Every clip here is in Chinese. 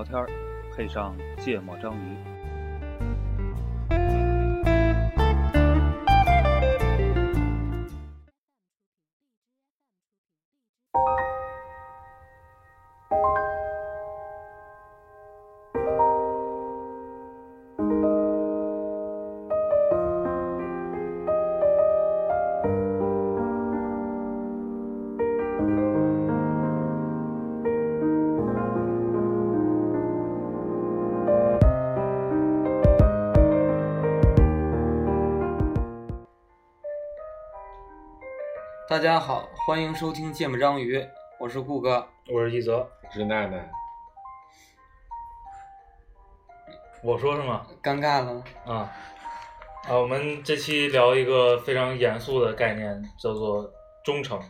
聊天儿，配上芥末章鱼。大家好，欢迎收听芥末章鱼，我是顾哥。我是一泽，是奈奈，我说是吗？尴尬了，啊，啊，我们这期聊一个非常严肃的概念，叫做忠诚。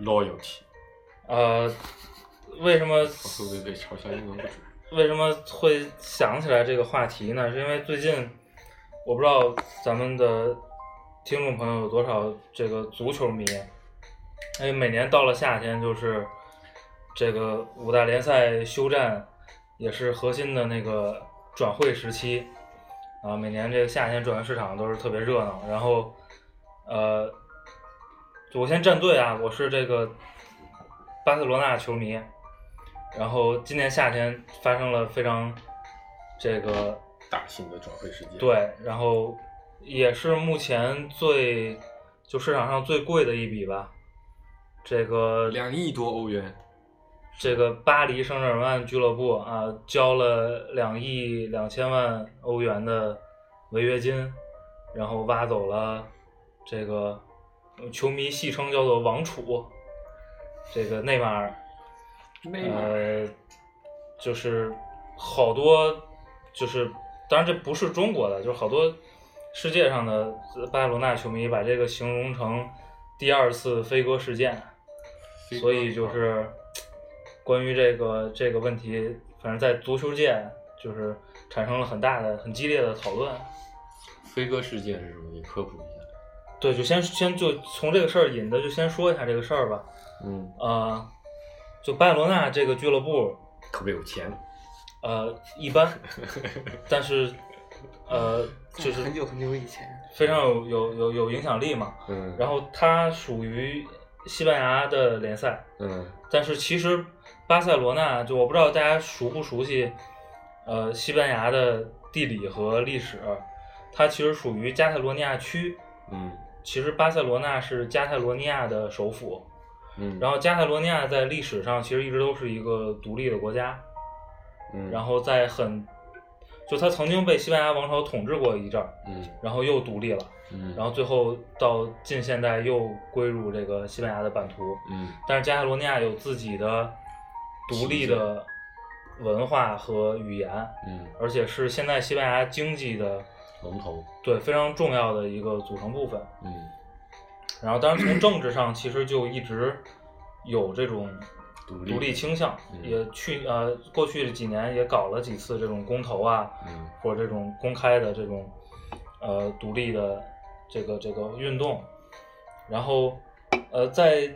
loyalty，呃，为什么会不会被嘲笑英文不准？为什么会想起来这个话题呢？是因为最近我不知道咱们的听众朋友有多少这个足球迷，因为每年到了夏天就是这个五大联赛休战，也是核心的那个转会时期啊。每年这个夏天转会市场都是特别热闹，然后呃，我先站队啊，我是这个巴塞罗那球迷。然后今年夏天发生了非常这个大型的转会事件，，对，然后也是目前最就市场上最贵的一笔吧。这个两亿多欧元，这个巴黎圣日耳曼俱乐部啊，交了两亿两千万欧元的违约金，然后挖走了这个呃球迷戏称叫做“王储”这个内马尔。内马尔呃，就是好多，就是当然这不是中国的，就是好多世界上的巴塞罗那球迷把这个形容成第二次飞鸽事件，所以就是关于这个这个问题，反正在足球界就是产生了很大的、很激烈的讨论。飞鸽事件是什么？你科普一下。对，就先先就从这个事儿引的，就先说一下这个事儿吧。嗯，呃，就巴塞罗那这个俱乐部，特别有钱，呃，一般，但是，呃，就是很久很久以前，非常有有有有影响力嘛。嗯，然后它属于西班牙的联赛，嗯但是其实巴塞罗那就我不知道大家熟不熟悉，呃，西班牙的地理和历史，它其实属于加泰罗尼亚区。嗯其实巴塞罗那是加泰罗尼亚的首府，嗯，然后加泰罗尼亚在历史上其实一直都是一个独立的国家。嗯，然后在很，就它曾经被西班牙王朝统治过一阵儿，嗯然后又独立了，嗯，然后最后到近现代又归入这个西班牙的版图。嗯但是加泰罗尼亚有自己的独立的文化和语言，嗯，而且是现在西班牙经济的龙头，对非常重要的一个组成部分。嗯然后当然从政治上其实就一直有这种独立倾向，嗯。也去呃过去几年也搞了几次这种公投啊，嗯。或者这种公开的这种呃独立的这个这个运动，然后呃在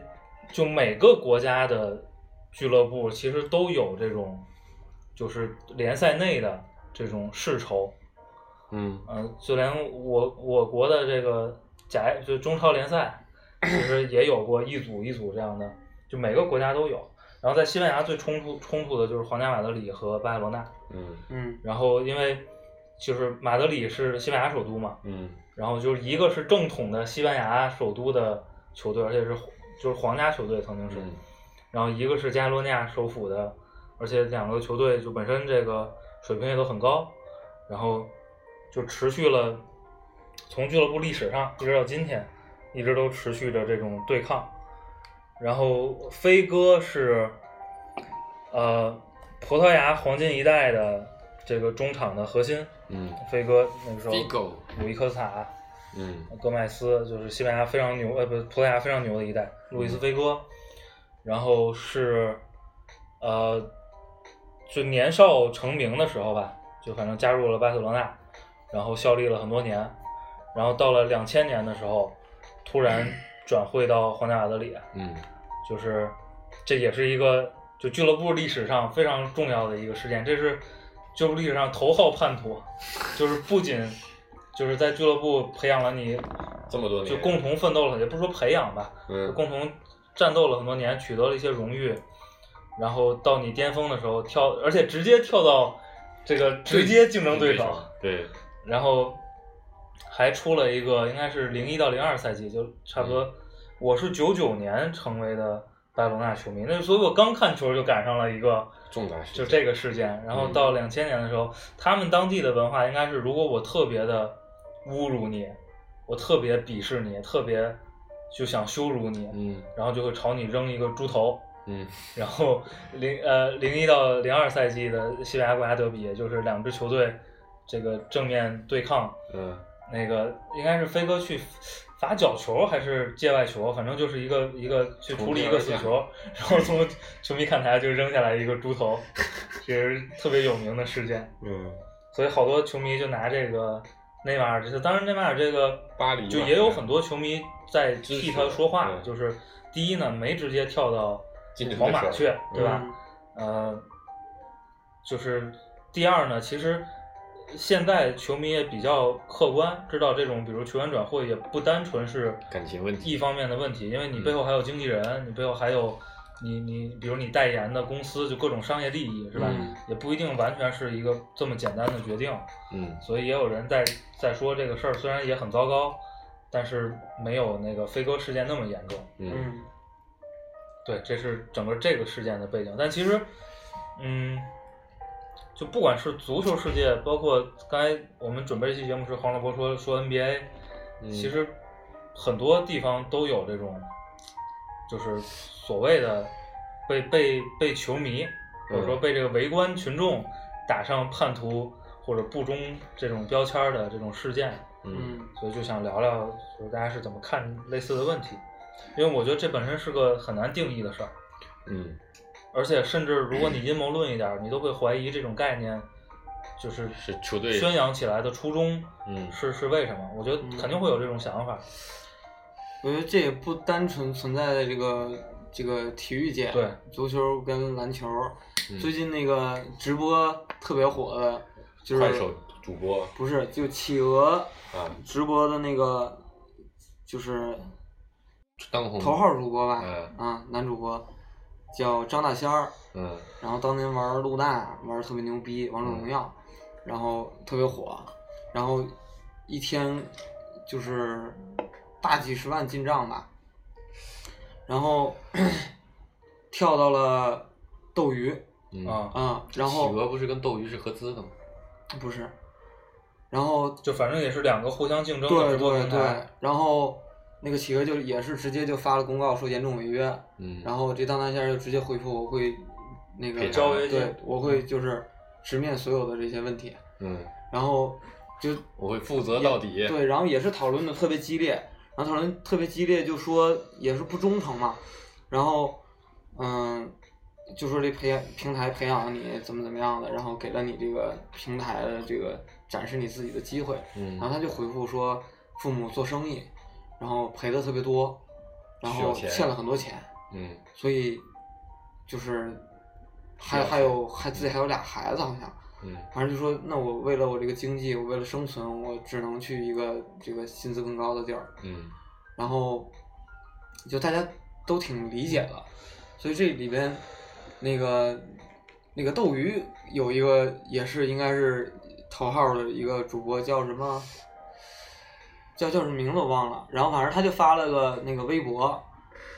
就每个国家的俱乐部其实都有这种就是联赛内的这种世仇，嗯。嗯、就连我我国的这个甲就中超联赛，其实也有过一组一组这样的，就每个国家都有。然后在西班牙最冲突冲突的就是皇家马德里和巴塞罗那。嗯嗯然后因为就是马德里是西班牙首都嘛，嗯然后就是一个是正统的西班牙首都的球队，而且是就是皇家球队曾经是，嗯然后一个是加泰罗尼亚首府的，而且两个球队就本身这个水平也都很高，然后就持续了从俱乐部历史上一直到今天，一直都持续着这种对抗。然后飞哥是呃葡萄牙黄金一代的这个中场的核心，嗯飞哥那个时候鲁伊科斯塔、嗯戈麦斯，就是西班牙非常牛，呃，不，葡萄牙非常牛的一代，路易斯菲戈，然后是，呃，就年少成名的时候吧，就反正加入了巴塞罗那，然后效力了很多年，然后到了两千年的时候，突然转会到皇家马德里，嗯。就是这也是一个就俱乐部历史上非常重要的一个事件，这是俱乐部历史上头号叛徒，就是不仅就是在俱乐部培养了你，这么多年。就共同奋斗了，也不说培养吧，嗯。共同战斗了很多年，取得了一些荣誉，然后到你巅峰的时候跳，而且直接跳到这个直接竞争对手，对，然后还出了一个，应该是零一到零二赛季，就差不多。我是九九年成为的巴塞罗那球迷，那所以我刚看球就赶上了一个重大事件就这个事件。然后到两千年的时候，他们当地的文化应该是，如果我特别的侮辱你，我特别鄙视你，特别就想羞辱你，嗯然后就会朝你扔一个猪头。嗯 然后零呃零一到零二赛季的西班牙国家德比，也就是两支球队这个正面对抗，嗯那个应该是飞哥去罚角球还是界外球，反正就是一个一个去处理一个死球，然后从球迷看台就扔下来一个猪头，也是特别有名的事件。嗯，所以好多球迷就拿这个内马尔这次，当然内马尔这个巴黎就也有很多球迷在替他说话，嗯就是第一呢没直接跳到皇马去，对吧？嗯呃，就是第二呢，其实现在球迷也比较客观，知道这种比如球员转会也不单纯是感情问题。一方面的问题，因为你背后还有经纪人，你背后还有你你比如你代言的公司，就各种商业利益是吧？嗯。也不一定完全是一个这么简单的决定，嗯。所以也有人在在说这个事儿虽然也很糟糕，但是没有那个飞哥事件那么严重。嗯。嗯。对，这是整个这个事件的背景。但其实，嗯，就不管是足球世界，包括刚才我们准备这期节目时黄老伯说说 NBA，、嗯其实很多地方都有这种，就是所谓的被被被球迷或者说被这个围观群众打上叛徒或者不忠这种标签的这种事件。嗯嗯所以就想聊聊，就是大家是怎么看类似的问题，因为我觉得这本身是个很难定义的事儿，嗯而且甚至如果你阴谋论一点儿，你都会怀疑这种概念，就是是球队宣扬起来的初衷，嗯是是为什么？我觉得肯定会有这种想法，我觉得这也不单纯存在在这个这个体育界，对，足球跟篮球。嗯最近那个直播特别火的，就是快手主播不是就企鹅啊直播的那个，就是当红头号主播吧，嗯啊，男主播叫张大仙儿，嗯然后当年玩陆娜玩儿特别牛逼，王者荣耀，然后特别火，然后一天就是大几十万进账吧，然后 跳到了斗鱼嗯啊，啊、然后企鹅不是跟斗鱼是合资的吗？不是，然后就反正也是两个互相竞争的对直播对对平台，，然后那个企鹅就也是直接就发了公告说严重违约，嗯，然后这当单线就直接回复我会那个对，我会就是直面所有的这些问题，嗯，然后就我会负责到底。对，然后也是讨论的特别激烈，然后讨论特别激烈，就说也是不忠诚嘛，然后嗯，就说这培养平台培养你怎么怎么样的，然后给了你这个平台的这个展示你自己的机会，嗯然后他就回复说父母做生意，然后赔的特别多，然后欠了很多钱，嗯所以就是还还有还自己还有俩孩子好像。嗯反正就说，那我为了我这个经济，我为了生存，我只能去一个这个薪资更高的地儿。嗯然后，就大家都挺理解的，所以这里边那个那个斗鱼有一个也是应该是头号的一个主播叫什么？叫叫什么名字我忘了。然后反正他就发了个那个微博，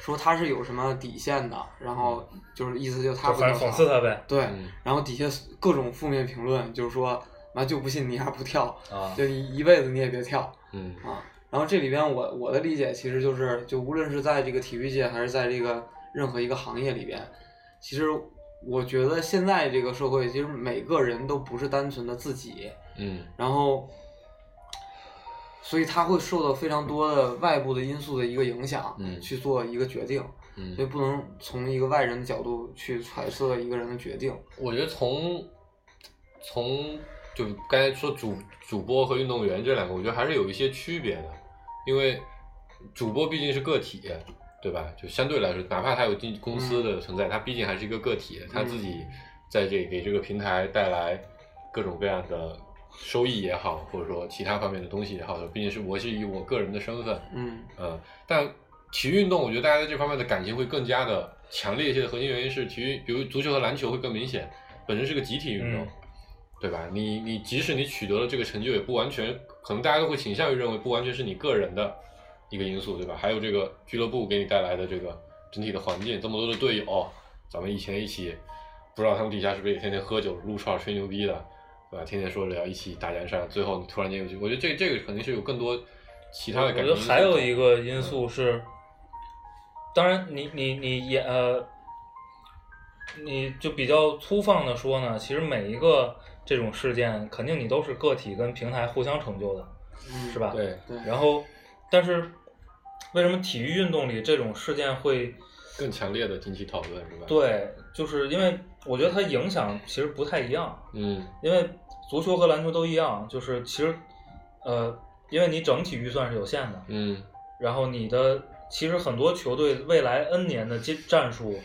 说他是有什么底线的，然后就是意思就他讽刺他呗，对，嗯然后底下各种负面评论，就是说，妈就不信你还不跳，啊，就你一辈子你也别跳嗯啊。然后这里边我我的理解其实就是，就无论是在这个体育界还是在这个任何一个行业里边，其实我觉得现在这个社会，其实每个人都不是单纯的自己，嗯然后，所以他会受到非常多的外部的因素的一个影响，嗯去做一个决定，所以嗯，不能从一个外人的角度去揣测一个人的决定。我觉得从从就刚才说主主播和运动员这两个，我觉得还是有一些区别的，因为主播毕竟是个体，对吧？就相对来说，哪怕他有经公司的存在，他毕竟还是一个个体，他自己在这给这个平台带来各种各样的收益也好，或者说其他方面的东西也好，毕竟是我是以我个人的身份，嗯嗯，但体育运动，我觉得大家在这方面的感情会更加的强烈一些的核心原因是体育，比如足球和篮球会更明显，本身是个集体运动，嗯对吧？你你即使你取得了这个成就，也不完全，可能大家都会倾向于认为不完全是你个人的一个因素，对吧？还有这个俱乐部给你带来的这个整体的环境，这么多的队友，咱们以前一起，不知道他们底下是不是也天天喝酒、撸串、吹牛逼的，对吧？天天说着要一起打江山，最后你突然间有句，我觉得这这个肯定是有更多其他的我觉。得还有一个因素是，当然你你你也呃，你就比较粗放的说呢，其实每一个这种事件，肯定你都是个体跟平台互相成就的，嗯，是吧？对，对，然后，但是为什么体育运动里这种事件会？更强烈的引起讨论，是吧？，对，就是因为我觉得它影响其实不太一样，嗯。因为足球和篮球都一样，就是其实呃，因为你整体预算是有限的，嗯。然后你的其实很多球队未来 N 年的战战术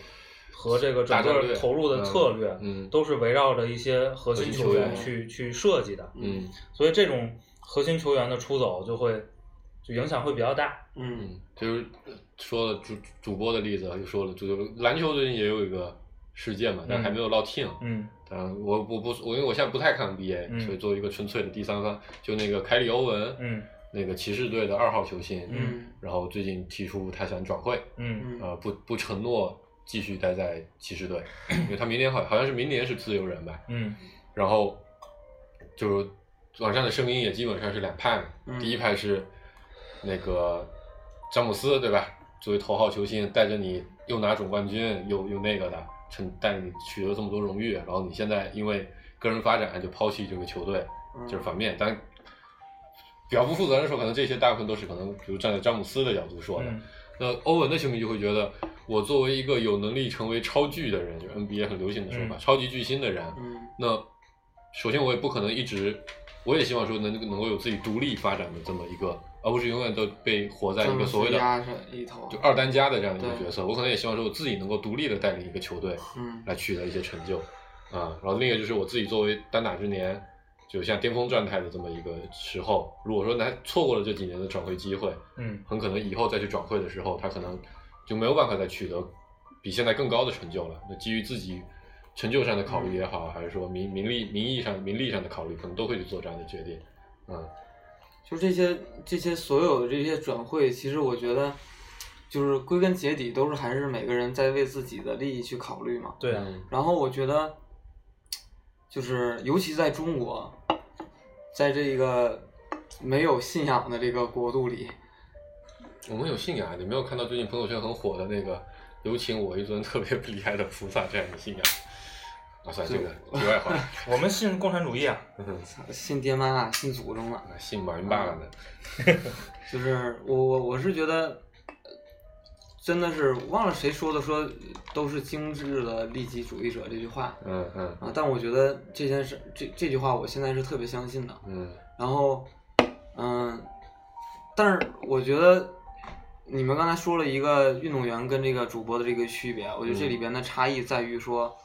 和这个整个投入的策略，嗯。都是围绕着一些核心球员去去设计的，嗯。所以这种核心球员的出走就会就影响会比较大。嗯。嗯，就是说了主主播的例子，又说了足球、篮球最近也有一个事件嘛，但还没有落听。嗯。但，我我不我因为我现在不太看 NBA，、嗯。所以作为一个纯粹的第三方，就那个凯里欧文，嗯。那个骑士队的二号球星，嗯。然后最近提出他想转会，嗯。嗯。呃，不不承诺继续待在骑士队，因为他明年好好像是明年是自由人吧，嗯。然后就是网上的声音也基本上是两派嘛，嗯。第一派是那个詹姆斯对吧？作为头号球星，带着你又拿总冠军又又那个的，成带你取得这么多荣誉，然后你现在因为个人发展就抛弃这个球队，就是反面。但比较不负责任的说，可能这些大部分都是可能，比如站在詹姆斯的角度说的。嗯那欧文的球迷就会觉得，我作为一个有能力成为超巨的人，就是 NBA 很流行的说法，嗯超级巨星的人，嗯那首先我也不可能一直，我也希望说能能够有自己独立发展的这么一个，而不是永远都被活在一个所谓的就二当家的这样一个角色。我可能也希望说我自己能够独立的带领一个球队嗯来取得一些成就，啊，然后另一个就是我自己作为单打之年，就像巅峰状态的这么一个时候，如果说他错过了这几年的转会机会，嗯很可能以后再去转会的时候，他可能就没有办法再取得比现在更高的成就了。那基于自己成就上的考虑也好，还是说名名利名义上名利上的考虑，可能都会去做这样的决定。嗯就这些这些所有的这些转会，其实我觉得，就是归根结底都是还是每个人在为自己的利益去考虑嘛。对啊，嗯然后我觉得，就是尤其在中国，在这个没有信仰的这个国度里，我们有信仰，你没有看到最近朋友圈很火的那个“有请我一尊特别 厉害的菩萨”这样的信仰？啊，算了，这个题外话，我们信共产主义啊。嗯 信爹妈啊，信祖宗啊。信马云爸爸的，就是我我我是觉得，呃真的是忘了谁说的，说都是精致的利己主义者这句话嗯嗯啊。但我觉得这件事，这这句话我现在是特别相信的。嗯然后，嗯，但是我觉得你们刚才说了一个运动员跟这个主播的这个区别，我觉得这里边的差异在于说，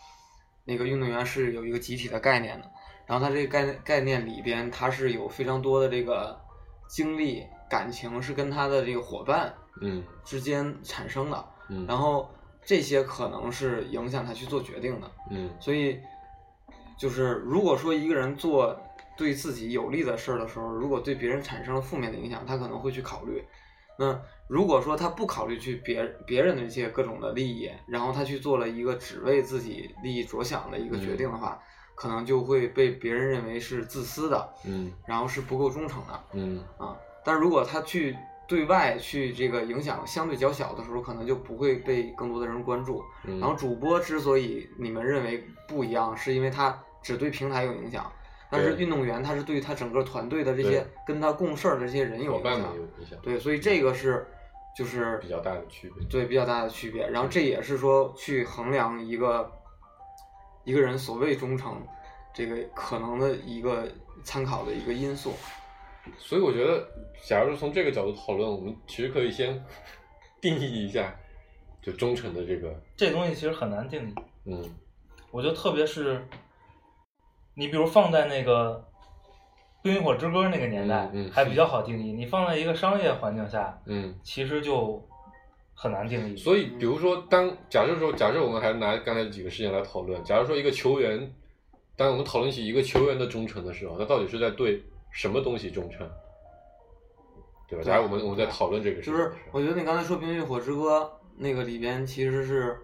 那个运动员是有一个集体的概念的，然后他这个概念概念里边，他是有非常多的这个经历、感情是跟他的这个伙伴嗯之间产生的，嗯，然后这些可能是影响他去做决定的。嗯所以，就是如果说一个人做对自己有利的事儿的时候，如果对别人产生了负面的影响，他可能会去考虑。那如果说他不考虑去别别人的这些各种的利益，然后他去做了一个只为自己利益着想的一个决定的话，可能就会被别人认为是自私的，嗯然后是不够忠诚的嗯啊。但如果他去对外去这个影响相对较小的时候，可能就不会被更多的人关注。嗯，然后主播之所以你们认为不一样，是因为他只对平台有影响，但是运动员他是对他整个团队的这些跟他共事儿的这些人有影响伙伴们有。影响，对，所以这个是就是比较大的区别。对比较大的区别。然后这也是说去衡量一个一个人所谓忠诚这个可能的一个参考的一个因素。所以我觉得，假如从这个角度讨论，我们其实可以先 定义一下，就忠诚的这个，这东西其实很难定义。嗯我觉得特别是，你比如放在那个《冰与火之歌》那个年代，嗯嗯还比较好定义。你放在一个商业环境下，嗯。其实就很难定义。所以，比如说，当假设说，假设我们还拿刚才几个事情来讨论，假如说一个球员，当我们讨论起一个球员的忠诚的时候，他到底是在对什么东西忠诚，对吧？假如我们我们在讨论这个事就是我觉得你刚才说《冰与火之歌》那个里边其实是，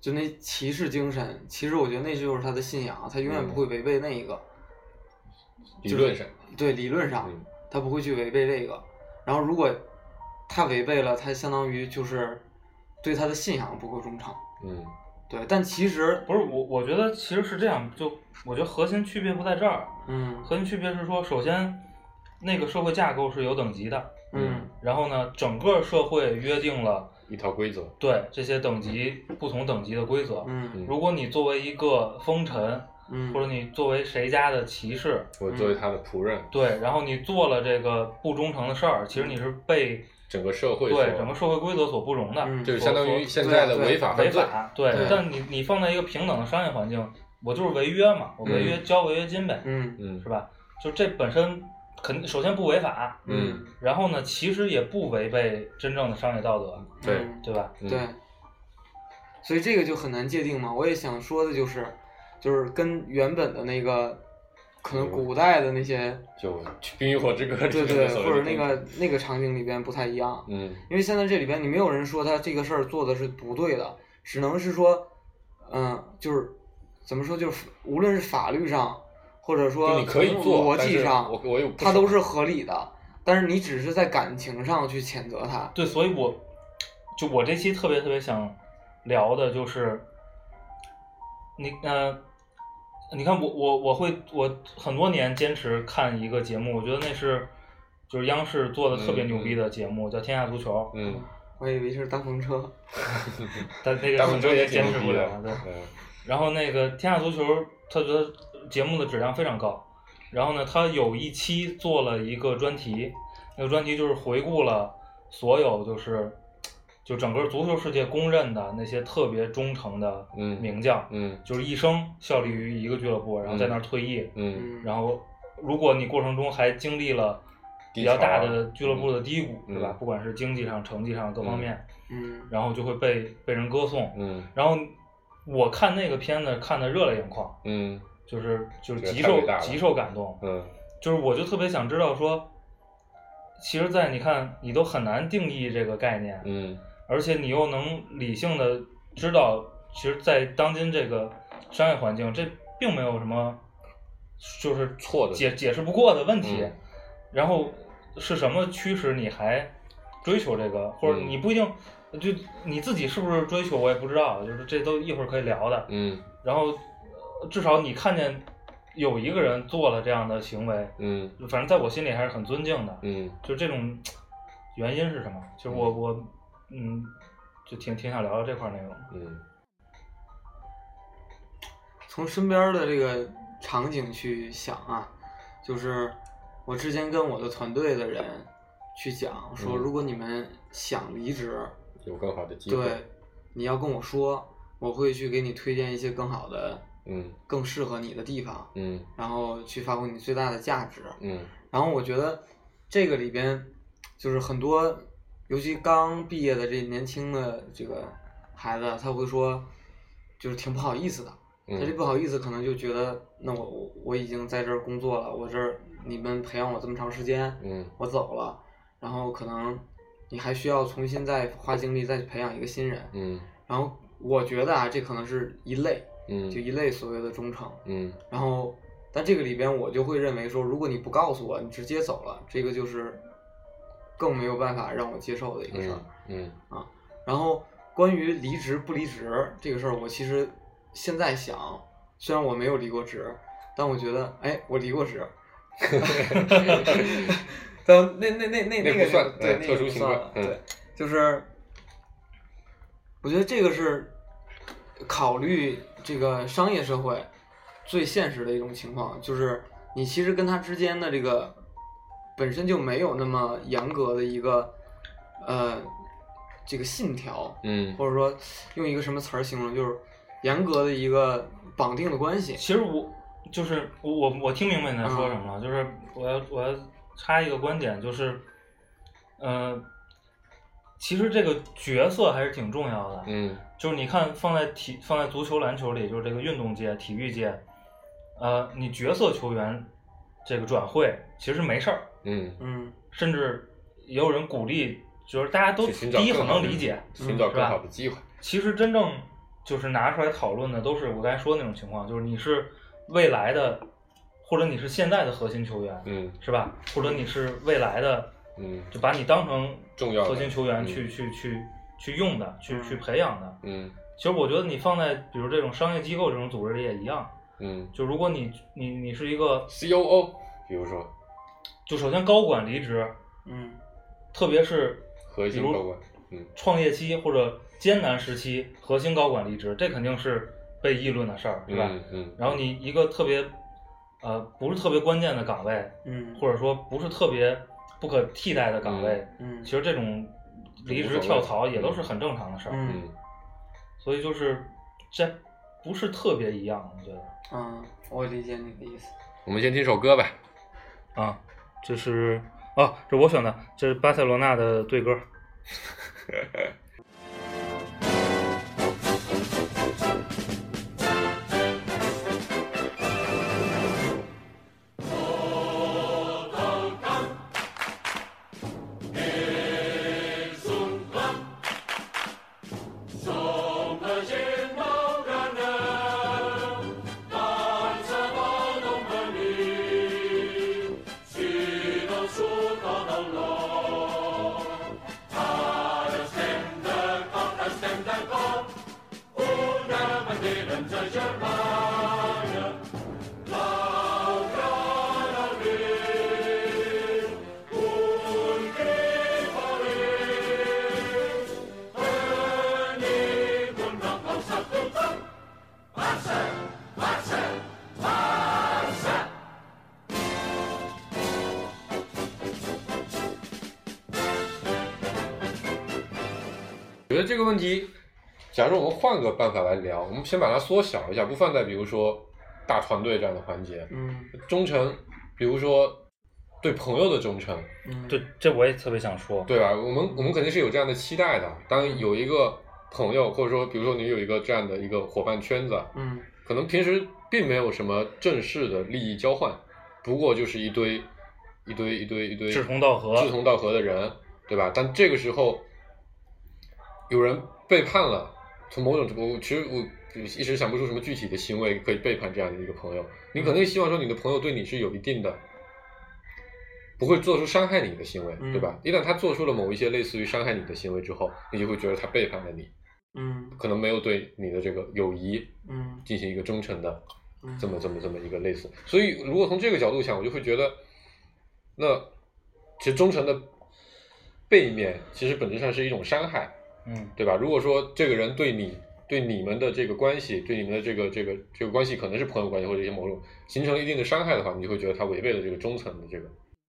就那骑士精神，其实我觉得那就是他的信仰，他永远不会违背那一个。理论上，对，理论上嗯他不会去违背这个。然后如果他违背了，他相当于就是对他的信仰不够忠诚。嗯对，但其实不是我，我觉得其实是这样，就我觉得核心区别不在这儿，嗯核心区别是说，首先那个社会架构是有等级的，嗯然后呢，整个社会约定了一套规则，对这些等级不同等级的规则。嗯。如果你作为一个封臣，嗯，或者你作为谁家的骑士，我作为他的仆人，对，然后你做了这个不忠诚的事儿，其实你是被整个社会对整个社会规则所不容的，嗯就是相当于现在的违法犯罪，违法。对对，但你你放在一个平等的商业环境，我就是违约嘛，我违约嗯交违约金呗，嗯。嗯。是吧？就这本身肯首先不违法，嗯然后呢，其实也不违背真正的商业道德，对嗯对吧？嗯对，所以这个就很难界定嘛。我也想说的就是，就是跟原本的那个，可能古代的那些，就《冰与火之歌》对对，或者那个那个场景里边不太一样。嗯因为现在这里边你没有人说他这个事儿做的是不对的，只能是说，嗯，就是怎么说，就是无论是法律上，或者说你可以做逻但是辑上，我我又不它都是合理的。但是你只是在感情上去谴责他。对，所以我就我这期特别特别想聊的就是，你呃，你看我我我会我很多年坚持看一个节目，我觉得那是就是央视做的特别牛逼的节目，叫《天下足球》。嗯，我以为是大风车。但那个大风车也坚持不了，对。嗯然后那个《天下足球》，他觉得节目的质量非常高。然后呢，他有一期做了一个专题，那个专题就是回顾了所有就是就整个足球世界公认的那些特别忠诚的嗯名将，嗯就是一生效力于一个俱乐部，然后在那儿退役。嗯嗯，然后，如果你过程中还经历了比较大啊的俱乐部的低谷，嗯吧？不管是经济上、成绩上各方面，嗯然后就会被被人歌颂。嗯然后我看那个片子看的热泪盈眶，嗯就是就是极受极受感动。嗯就是我就特别想知道说，其实，在你看你都很难定义这个概念，嗯而且你又能理性的知道，其实，在当今这个商业环境，这并没有什么就是错的解解释不过的问题。嗯然后是什么驱使你还追求这个，或者嗯你不一定就你自己是不是追求，我也不知道，就是这都一会儿可以聊的。嗯然后呃至少你看见有一个人做了这样的行为，嗯反正在我心里还是很尊敬的。嗯就这种原因是什么？就是我我嗯，就挺挺想聊聊这块儿内容。嗯从身边的这个场景去想啊，就是我之前跟我的团队的人去讲说，嗯如果你们想离职，有更好的机会，对，你要跟我说，我会去给你推荐一些更好的、嗯更适合你的地方，嗯然后去发挥你最大的价值。嗯然后我觉得这个里边就是很多，尤其刚毕业的这年轻的这个孩子，他会说，就是挺不好意思的。他这嗯不好意思，可能就觉得，那我我我已经在这儿工作了，我这儿你们培养我这么长时间，嗯我走了，然后可能你还需要重新再花精力再去培养一个新人。嗯然后我觉得啊，这可能是一类，嗯就一类所谓的忠诚。嗯然后，但这个里边我就会认为说，如果你不告诉我，你直接走了，这个就是更没有办法让我接受的一个事儿。嗯然后关于离职不离职这个事儿，我其实现在想，虽然我没有离过职，但我觉得，哎，我离过职。但那那那那那个不算呃对那个特殊情况不算对，就是我觉得这个是考虑这个商业社会最现实的一种情况，就是你其实跟他之间的这个本身就没有那么严格的一个呃这个信条，嗯或者说用一个什么词儿形容，就是严格的一个绑定的关系。其实我就是我我我听明白你在说什么了，就是我要我要插一个观点，就是，呃，其实这个角色还是挺重要的。嗯就是你看放在体放在足球篮球里，就是这个运动界、体育界，呃，你角色球员这个转会其实没事儿，嗯，嗯甚至也有人鼓励，就是大家都第一很能理解，寻找更是吧好的机会。其实真正就是拿出来讨论的，都是我刚才说的那种情况，就是你是未来的，或者你是现在的核心球员，嗯是吧？或者你是未来的，嗯。就把你当成重要核心球员嗯。去、去去去用的，去嗯。去培养的。嗯。其实我觉得你放在比如这种商业机构这种组织里也一样，嗯。就如果你你你是一个，，C.O.O. 比如说。就首先高管离职，嗯。特别是核心比如高管，嗯。创业期或者艰难时期核心高管离职，这肯定是被议论的事儿，对吧？嗯嗯，然后你一个特别，呃，不是特别关键的岗位，嗯。或者说不是特别不可替代的岗位，嗯其实这种离职跳槽也都是很正常的事儿。所以就是这不是特别一样，我觉得嗯，我理解你的意思。我们先听首歌吧。啊，这是哦，这我选的，这是巴塞罗那的队歌。觉得这个问题，假如我们换个办法来聊，我们先把它缩小一下，不放在比如说大团队这样的环节，嗯忠诚，比如说对朋友的忠诚，嗯，这这我也特别想说。对吧？我们我们肯定是有这样的期待的。当有一个朋友，或者说比如说你有一个这样的一个伙伴圈子，嗯可能平时并没有什么正式的利益交换，不过就是一堆一堆一堆一堆志同道合志同道合的人，对吧？但这个时候有人背叛了，从某种我其实我一时想不出什么具体的行为可以背叛这样的一个朋友。你肯定希望说你的朋友对你是有一定的。不会做出伤害你的行为，嗯对吧？一旦他做出了某一些类似于伤害你的行为之后，你就会觉得他背叛了你，嗯可能没有对你的这个友谊嗯进行一个忠诚的嗯这么这么这么一个类似。所以如果从这个角度想，我就会觉得，那其实忠诚的背面其实本质上是一种伤害，嗯对吧？如果说这个人对你对你们的这个关系，对你们的这个这个这个关系可能是朋友关系或者一些某种形成了一定的伤害的话，你就会觉得他违背了这个忠诚的这个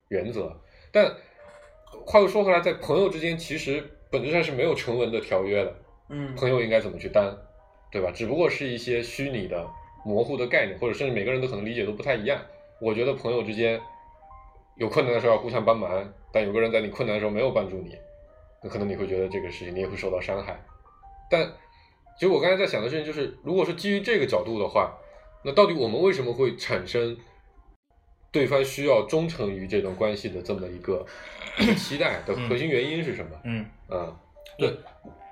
原则。但话又说回来，在朋友之间，其实本质上是没有成文的条约的。嗯朋友应该怎么去担，对吧？只不过是一些虚拟的、模糊的概念，或者甚至每个人都可能理解都不太一样。我觉得朋友之间有困难的时候要互相帮忙，但有个人在你困难的时候没有帮助你，那可能你会觉得这个事情你也会受到伤害。但其实我刚才在想的事情就是，如果是基于这个角度的话，那到底我们为什么会产生对方需要忠诚于这段关系的这么一个期待的核心原因是什么？嗯，啊，对，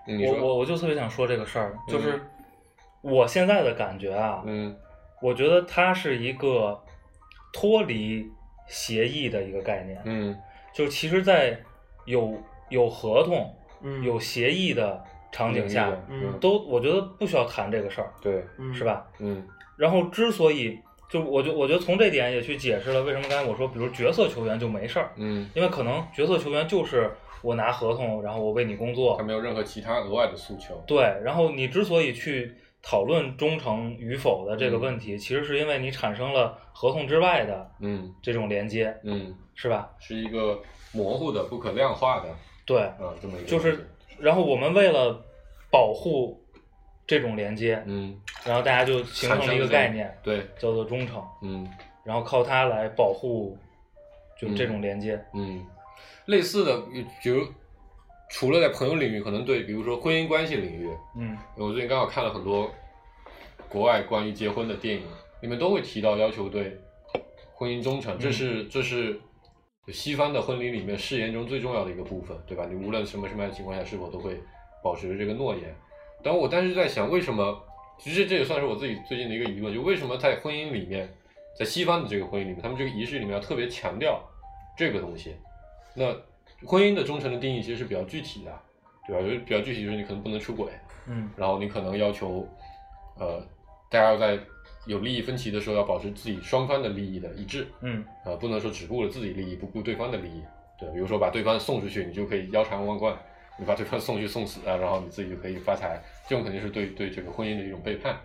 嗯你说，我我我就特别想说这个事儿，就是我现在的感觉啊，嗯我觉得它是一个脱离协议的一个概念，嗯就其实，在有有合同、嗯有协议的场景下，嗯都我觉得不需要谈这个事儿，对，嗯是？吧？嗯然后之所以就我就我觉得从这点也去解释了为什么刚才我说，比如角色球员就没事儿，嗯，因为可能角色球员就是我拿合同，然后我为你工作他，没有任何其他额外的诉求。对，然后你之所以去讨论忠诚与否的这个问题，其实是因为你产生了合同之外的嗯这种连接，嗯，是吧？是一个模糊的、不可量化的对，啊，这么一个就是然后我们为了保护这种连接，嗯，然后大家就形成了一个概念，对，叫做忠诚，嗯。然后靠它来保护就这种连接。嗯，类似的，比如除了在朋友领域，可能对，比如说婚姻关系领域，嗯。我最近刚好看了很多国外关于结婚的电影，里面都会提到要求对婚姻忠诚，这是这是西方的婚礼里面誓言中最重要的一个部分，对吧？你无论什么什么样的情况下，是否都会保持这个诺言。但我当时在想，为什么？其实这也算是我自己最近的一个疑问，就为什么在婚姻里面，在西方的这个婚姻里面，他们这个仪式里面要特别强调这个东西？那婚姻的忠诚的定义其实是比较具体的，对吧？就是比较具体，就是你可能不能出轨，嗯然后你可能要求，呃，大家要在有利益分歧的时候要保持自己双方的利益的一致，嗯呃，不能说只顾了自己利益，不顾对方的利益。对，比如说把对方送出去，你就可以腰缠万贯；你把对方送去送死啊，然后你自己就可以发财。这种肯定是对对这个婚姻的一种背叛。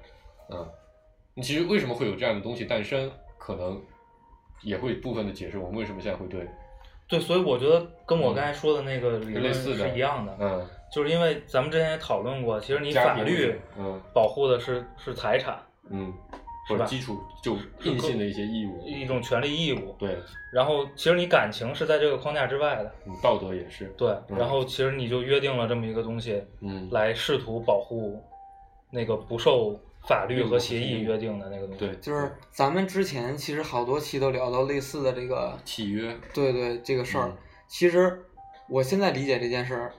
嗯，你其实为什么会有这样的东西诞生，可能也会部分的解释我们为什么现在会对，对，所以我觉得跟我刚才说的那个理论类似的是一样的，嗯，就是因为咱们之前也讨论过，其实你法律嗯保护的是是财产，嗯，或者基础就硬性的一些义务，一种权利义务，对，然后其实你感情是在这个框架之外的，嗯，道德也是，对，嗯。然后其实你就约定了这么一个东西，嗯，来试图保护那个不受法律和协议嗯约定的那个东西。对，就是咱们之前其实好多期都聊到类似的这个，契约。对对这个事儿。嗯。其实我现在理解这件事儿，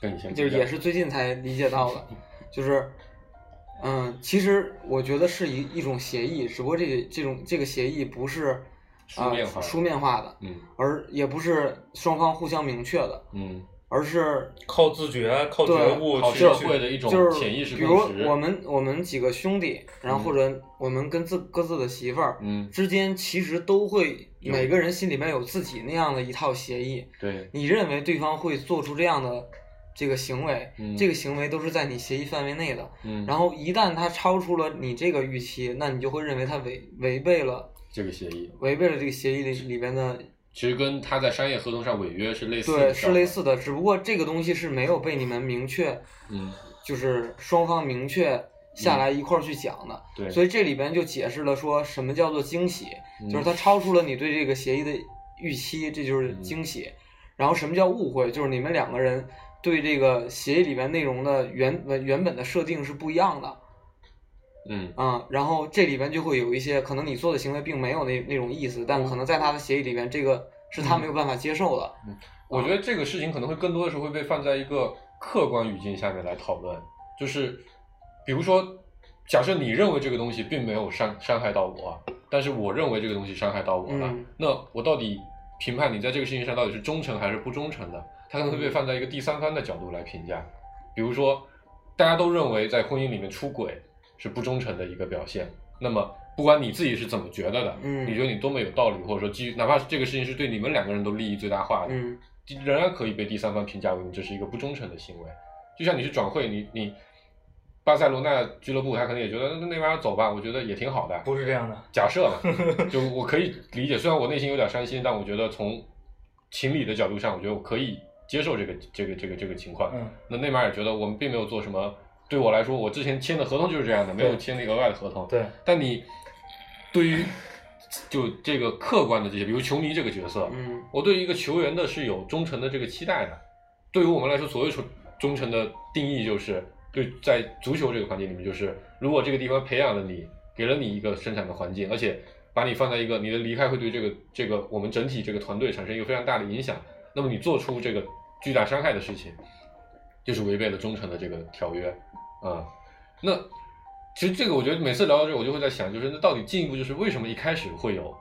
跟以前就是也是最近才理解到的，就是，嗯，其实我觉得是一一种协议，只不过这个这种这个协议不是啊、书面化的书面化的，嗯而也不是双方互相明确的，嗯，而是靠自觉、靠觉悟去靠社会的一种就是潜意识比如，我们我们几个兄弟，然后或者我们跟自各自的媳妇儿嗯，之间，其实都会每个人心里面有自己那样的一套协议。对，你认为对方会做出这样的这个行为，嗯这个行为都是在你协议范围内的。嗯，然后一旦他超出了你这个预期，那你就会认为他违违背了这个协议违背了这个协议里里边的，其实跟他在商业合同上违约是类似的，对，是类，似的。只不过这个东西是没有被你们明确，嗯，就是双方明确下来一块儿去讲的。对，所以这里边就解释了说什么叫做惊喜，嗯就是它超出了你对这个协议的预期，这就是惊喜。然后什么叫误会，就是你们两个人对这个协议里面内容的原呃原本的设定是不一样的。嗯啊、然后这里边就会有一些可能你做的行为并没有那那种意思，但可能在他的协议里边，这个是他没有办法接受的。嗯我觉得这个事情可能会更多的时候会被放在一个客观语境下面来讨论，就是比如说，假设你认为这个东西并没有伤伤害到我，但是我认为这个东西伤害到我了，嗯那我到底评判你在这个事情上到底是忠诚还是不忠诚的？它可能会被放在一个第三方的角度来评价，比如说，大家都认为在婚姻里面出轨是不忠诚的一个表现，那么不管你自己是怎么觉得的，嗯你觉得你多么有道理，或者说基于哪怕是这个事情是对你们两个人都利益最大化的，嗯仍然可以被第三方评价为你这是一个不忠诚的行为。就像你去转会，你你巴塞罗那俱乐部，他可能也觉得那那玩意儿走吧，我觉得也挺好的。不是这样的。假设嘛，就我可以理解，虽然我内心有点伤心，但我觉得从情理的角度上，我觉得我可以接受这个这个这个这个情况。嗯那内马尔觉得我们并没有做什么，对我来说，我之前签的合同就是这样的，没有签那个额外的合同。对，但你对于就这个客观的这些，比如球迷这个角色，嗯我对于一个球员的是有忠诚的这个期待的。对于我们来说，所谓忠忠诚的定义就是，对在足球这个环境里面，就是如果这个地方培养了你，给了你一个生产的环境，而且把你放在一个你的离开会对这个这个我们整体这个团队产生一个非常大的影响，那么你做出这个巨大伤害的事情，就是违背了忠诚的这个条约啊、那其实这个我觉得每次聊到这，我就会在想，就是那到底进一步就是为什么一开始会有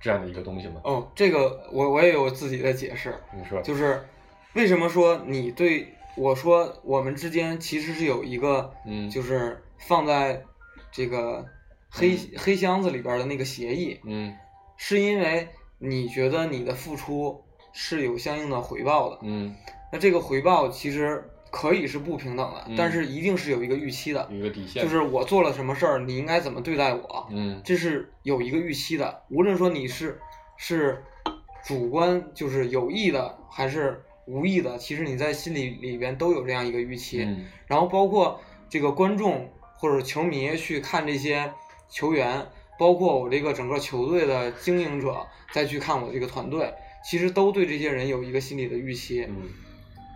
这样的一个东西嘛？哦，这个我我也有自己的解释，你说，就是为什么说你对我说我们之间其实是有一个，嗯。就是放在这个黑、黑箱子里边的那个协议，嗯。是因为你觉得你的付出是有相应的回报的。嗯，那这个回报其实可以是不平等的，嗯但是一定是有一个预期的，有一个底线，就是我做了什么事儿，你应该怎么对待我，嗯这是有一个预期的。无论说你是是主观就是有意的，还是无意的，其实你在心里里边都有这样一个预期。嗯然后包括这个观众或者球迷去看这些球员，包括我这个整个球队的经营者再去看我这个团队，其实都对这些人有一个心理的预期。嗯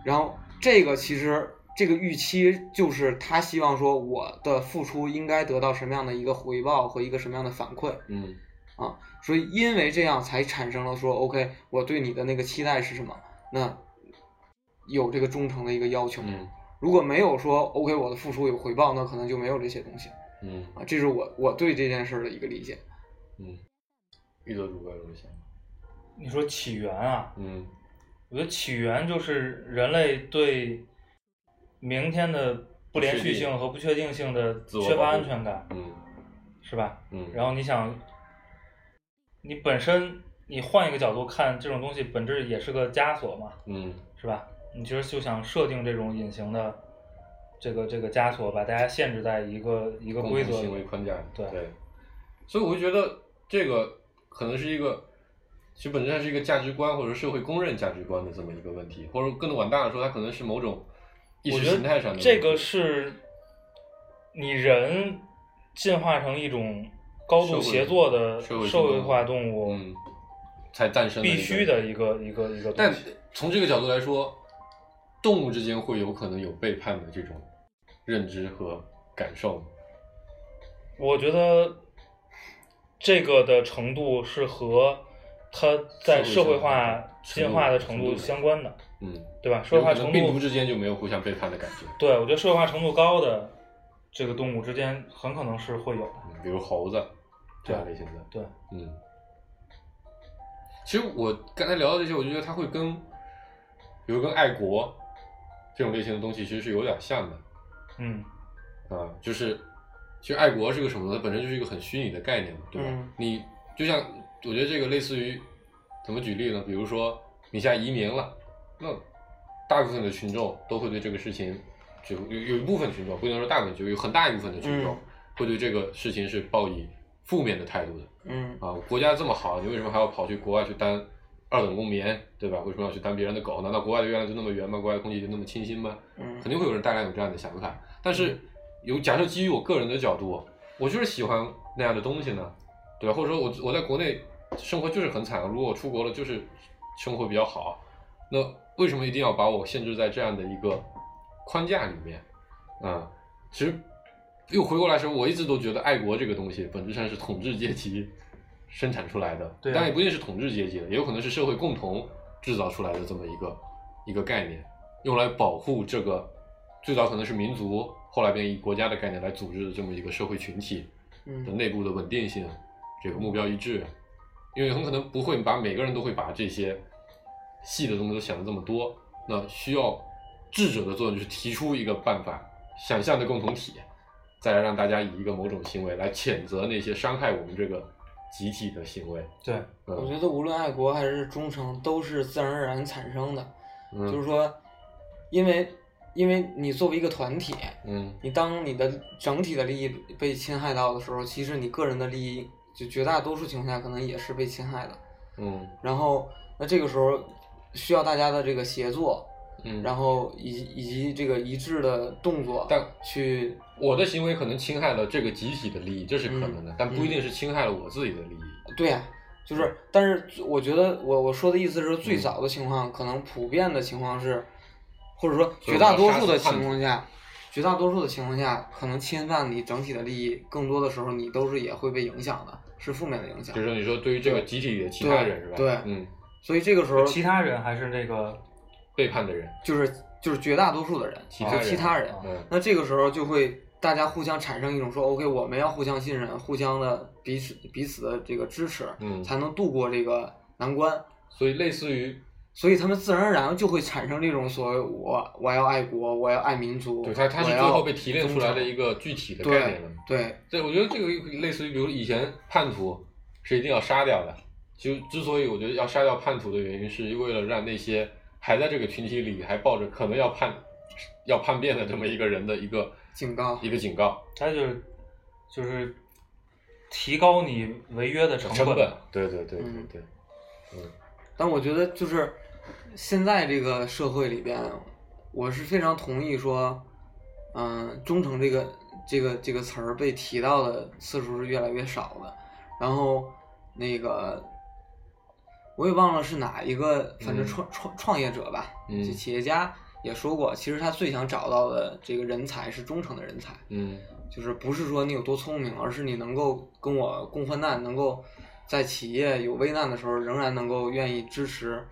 然后这个其实这个预期就是他希望说我的付出应该得到什么样的一个回报和一个什么样的反馈嗯啊，所以因为这样才产生了说 OK 我对你的那个期待是什么？那有这个忠诚的一个要求。嗯如果没有说 OK 我的付出有回报，那可能就没有这些东西嗯啊，这是我我对这件事儿的一个理解。嗯，遇到主观有什么想法？你说起源啊，嗯我觉得起源就是人类对明天的不连续性和不确定性的缺乏安全感，嗯是吧？嗯，然后你想，你本身你换一个角度看，这种东西本质也是个枷锁嘛，嗯是吧？你其实就想设定这种隐形的这个这个枷锁，把大家限制在一个一个规则。行为框架里对对，所以我就觉得这个可能是一个，其实本质上是一个价值观或者社会公认价值观的这么一个问题，或者更往大的说，它可能是某种意识形态上的这个是你人进化成一种高度协作的社会社会化动物，嗯，才诞生必须的一个一个一个但。从这个角度来说，动物之间会有可能有背叛的这种认知和感受吗。我觉得这个的程度是和它在社会化进化的程度相关的，嗯，对吧？社会化程度能病毒之间就没有互相背叛的感觉。对，我觉得社会化程度高的这个动物之间很可能是会有的。嗯，比如猴子这样类型的。对，嗯，其实我刚才聊到这些，我就觉得它会跟，比如跟爱国这种类型的东西，其实是有点像的嗯啊，就是其实爱国是个什么呢？它本身就是一个很虚拟的概念嘛，对吧？嗯你就像我觉得这个类似于怎么举例呢？比如说你现在移民了，那大部分的群众都会对这个事情，就有有一部分群众不能说大部分，就有很大一部分的群众嗯会对这个事情是抱以负面的态度的。嗯啊，国家这么好，你为什么还要跑去国外去当二等公民，对吧？为什么要去当别人的狗？难道国外的月亮就那么圆吗？国外的空气就那么清新吗？嗯肯定会有人大量有这样的想法。但是有假设基于我个人的角度，我就是喜欢那样的东西呢，对吧？或者说我我在国内生活就是很惨，如果我出国了就是生活比较好，那为什么一定要把我限制在这样的一个框架里面？啊、其实又回过来说，我一直都觉得爱国这个东西本质上是统治阶级生产出来的，对啊当然也不一定是统治阶级的，也有可能是社会共同制造出来的这么一个一个概念，用来保护这个最早可能是民族，后来变以国家的概念来组织的这么一个社会群体的嗯内部的稳定性，这个目标一致，因为很可能不会把每个人都会把这些细的东西都想的这么多，那需要智者的作用就是提出一个办法，想象的共同体，再来让大家以一个某种行为来谴责那些伤害我们这个集体的行为。对，嗯我觉得无论爱国还是忠诚，都是自然而然产生的。嗯就是说，因为因为你作为一个团体，嗯你当你的整体的利益被侵害到的时候，其实你个人的利益，就绝大多数情况下可能也是被侵害的。嗯然后，那这个时候需要大家的这个协作，嗯，然后以及以及这个一致的动作，但去我的行为可能侵害了这个集体的利益，这是可能的，嗯但不一定是侵害了我自己的利益。对呀、就是，但是我觉得我我说的意思是，最嗯早的情况，可能普遍的情况是，或者说绝大多数的情况下，绝大多数的情况下，可能侵犯你整体的利益，更多的时候你都是也会被影响的，是负面的影响就。是说，你说对于这个集体里的其他人是吧？对嗯，所以这个时候其他人还是那个背叛的人，就是就是绝大多数的人，其他人其他人，嗯那这个时候就会大家互相产生一种说，OK，我们要互相信任，互相的彼此彼此的这个支持，嗯，才能度过这个难关。所以类似于，所以他们自然而然就会产生这种所谓我我要爱国，我要爱民族，对他他是最后被提炼出来的一个个具体的概念了。对对，我觉得这个类似于，比如以前叛徒是一定要杀掉的，就之所以我觉得要杀掉叛徒的原因，是为了让那些还在这个群体里还抱着可能要叛要叛变的这么一个人的一个警告一个警告他就是就是提高你违约的成成本。对对对对嗯对，嗯但我觉得就是现在这个社会里边，我是非常同意说，嗯、忠诚这个这个这个词儿被提到的次数是越来越少的。然后那个我也忘了是哪一个，反正嗯创、创创业者吧，嗯这企业家也说过，其实他最想找到的这个人才是忠诚的人才。嗯就是不是说你有多聪明，而是你能够跟我共患难，能够在企业有危难的时候，仍然能够愿意支持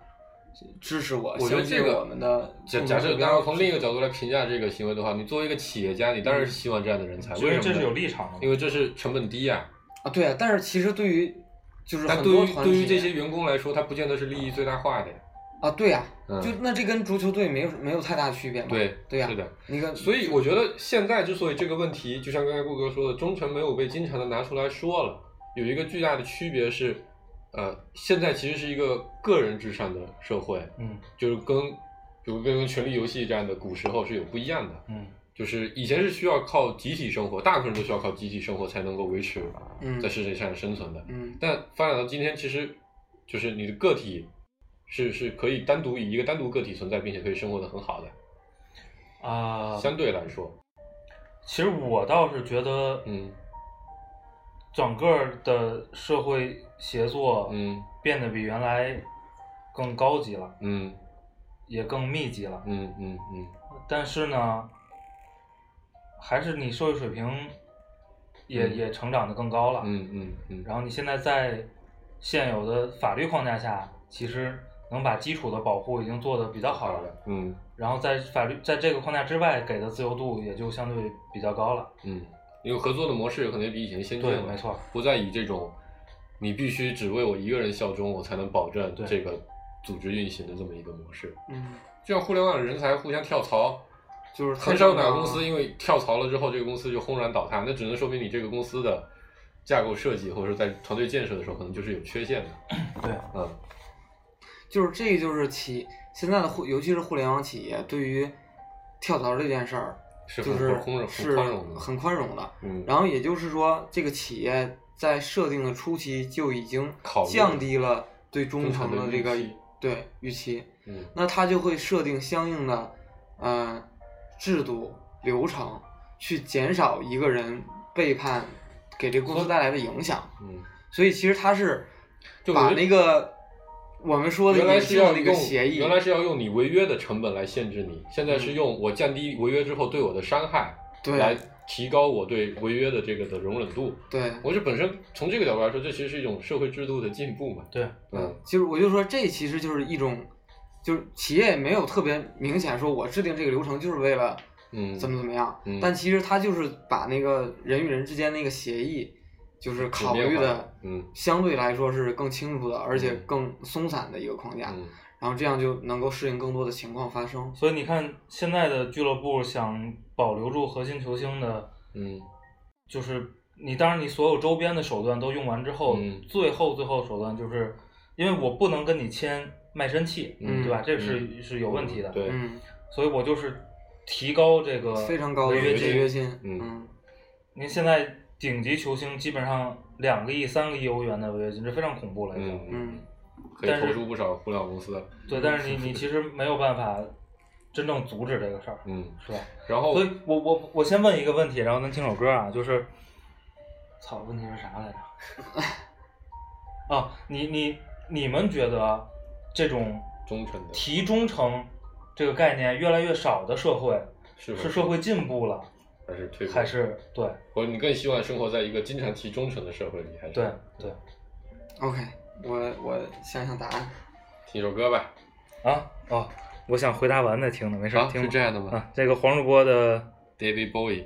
支持我，我觉得这个我们的假假设，然从另一个角度来评价这个行为的话，你作为一个企业家，你当然是希望这样的人才，为什么呢？所以这是有立场的。因为这是成本低呀、啊，对啊，但是其实对于就是很多团于对于这些员工来说，他不见得是利益最大化的呀。啊，对呀、嗯就那这跟足球队没有没有太大区别嘛，对对呀、是的。那个所以我觉得现在之所以这个问题，就像刚才顾哥说的，忠诚没有被经常的拿出来说了，有一个巨大的区别是，呃，现在其实是一个个人至上的社会，嗯就是跟比如跟《权力游戏》这样的古时候是有不一样的。嗯就是以前是需要靠集体生活，大部分人都需要靠集体生活才能够维持嗯在世界上生存的。嗯但发展到今天，其实就是你的个体是是可以单独以一个单独个体存在，并且可以生活的很好的。啊，相对来说，其实我倒是觉得，嗯整个的社会协作，嗯变得比原来更高级了，嗯也更密集了。嗯嗯嗯但是呢，还是你社会水平也、嗯也成长的更高了。嗯嗯嗯，然后你现在在现有的法律框架下，其实能把基础的保护已经做的比较好了。嗯然后在法律在这个框架之外给的自由度也就相对比较高了。嗯，因为合作的模式有可能也比以前先进了，没错，不再以这种你必须只为我一个人效忠，我才能保证这个组织运行的这么一个模式。嗯，就像互联网人才互相跳槽，就是很少有公司因为跳槽了之后，这个公司就轰然倒塌，那只能说明你这个公司的架构设计或者说在团队建设的时候，可能就是有缺陷的。对，嗯就是这个就是企现在的互，尤其是互联网企业对于跳槽这件事儿，是就是是很宽容的。嗯，然后也就是说，这个企业在设定的初期就已经降低了对忠忠诚的这个预对预期，嗯那他就会设定相应的呃制度流程，去减少一个人背叛给这个公司带来的影响。嗯，所以其实他是把那个我们说的原来是要用那个协议，原来是要用你违约的成本来限制你，现在是用我降低违约之后对我的伤害对来提高我对违约的这个的容忍度。对我觉得本身从这个角度来说，这其实是一种社会制度的进步嘛。对，嗯就是我就说这其实就是一种，就是企业也没有特别明显说我制定这个流程就是为了嗯，怎么怎么样，嗯但其实他就是把那个人与人之间那个协议，就是考虑的，嗯。相对来说是更清楚的，而且嗯。更松散的一个框架，嗯。然后这样就能够适应更多的情况发生。所以你看现在的俱乐部想保留住核心球星的，嗯。就是你当然你所有周边的手段都用完之后，嗯。最后最后手段就是，因为我不能跟你签卖身契，嗯对吧？这是、是有问题的，对。嗯，所以我就是提高这个非常高的违约金。约金。嗯。嗯。您现在顶级球星基本上两个亿、三个亿欧元的违约金，这非常恐怖了已经。嗯嗯可以但是投出不少互联网公司。对，但是你你其实没有办法真正阻止这个事儿，嗯，是吧？然后所以我我我先问一个问题，然后咱听首歌啊，就是，操，问题是啥来着？啊，你你你们觉得这种忠诚的提忠诚这个概念越来越少的社会，是是社会进步了，还是退步还是对或者你更希望生活在一个经常提忠诚的社会里，还是对对，OK，我我想想答案。听首歌吧？啊哦，我想回答完再听的，没事啊，听是这样的吗啊，这个黄主播的？David Bowie。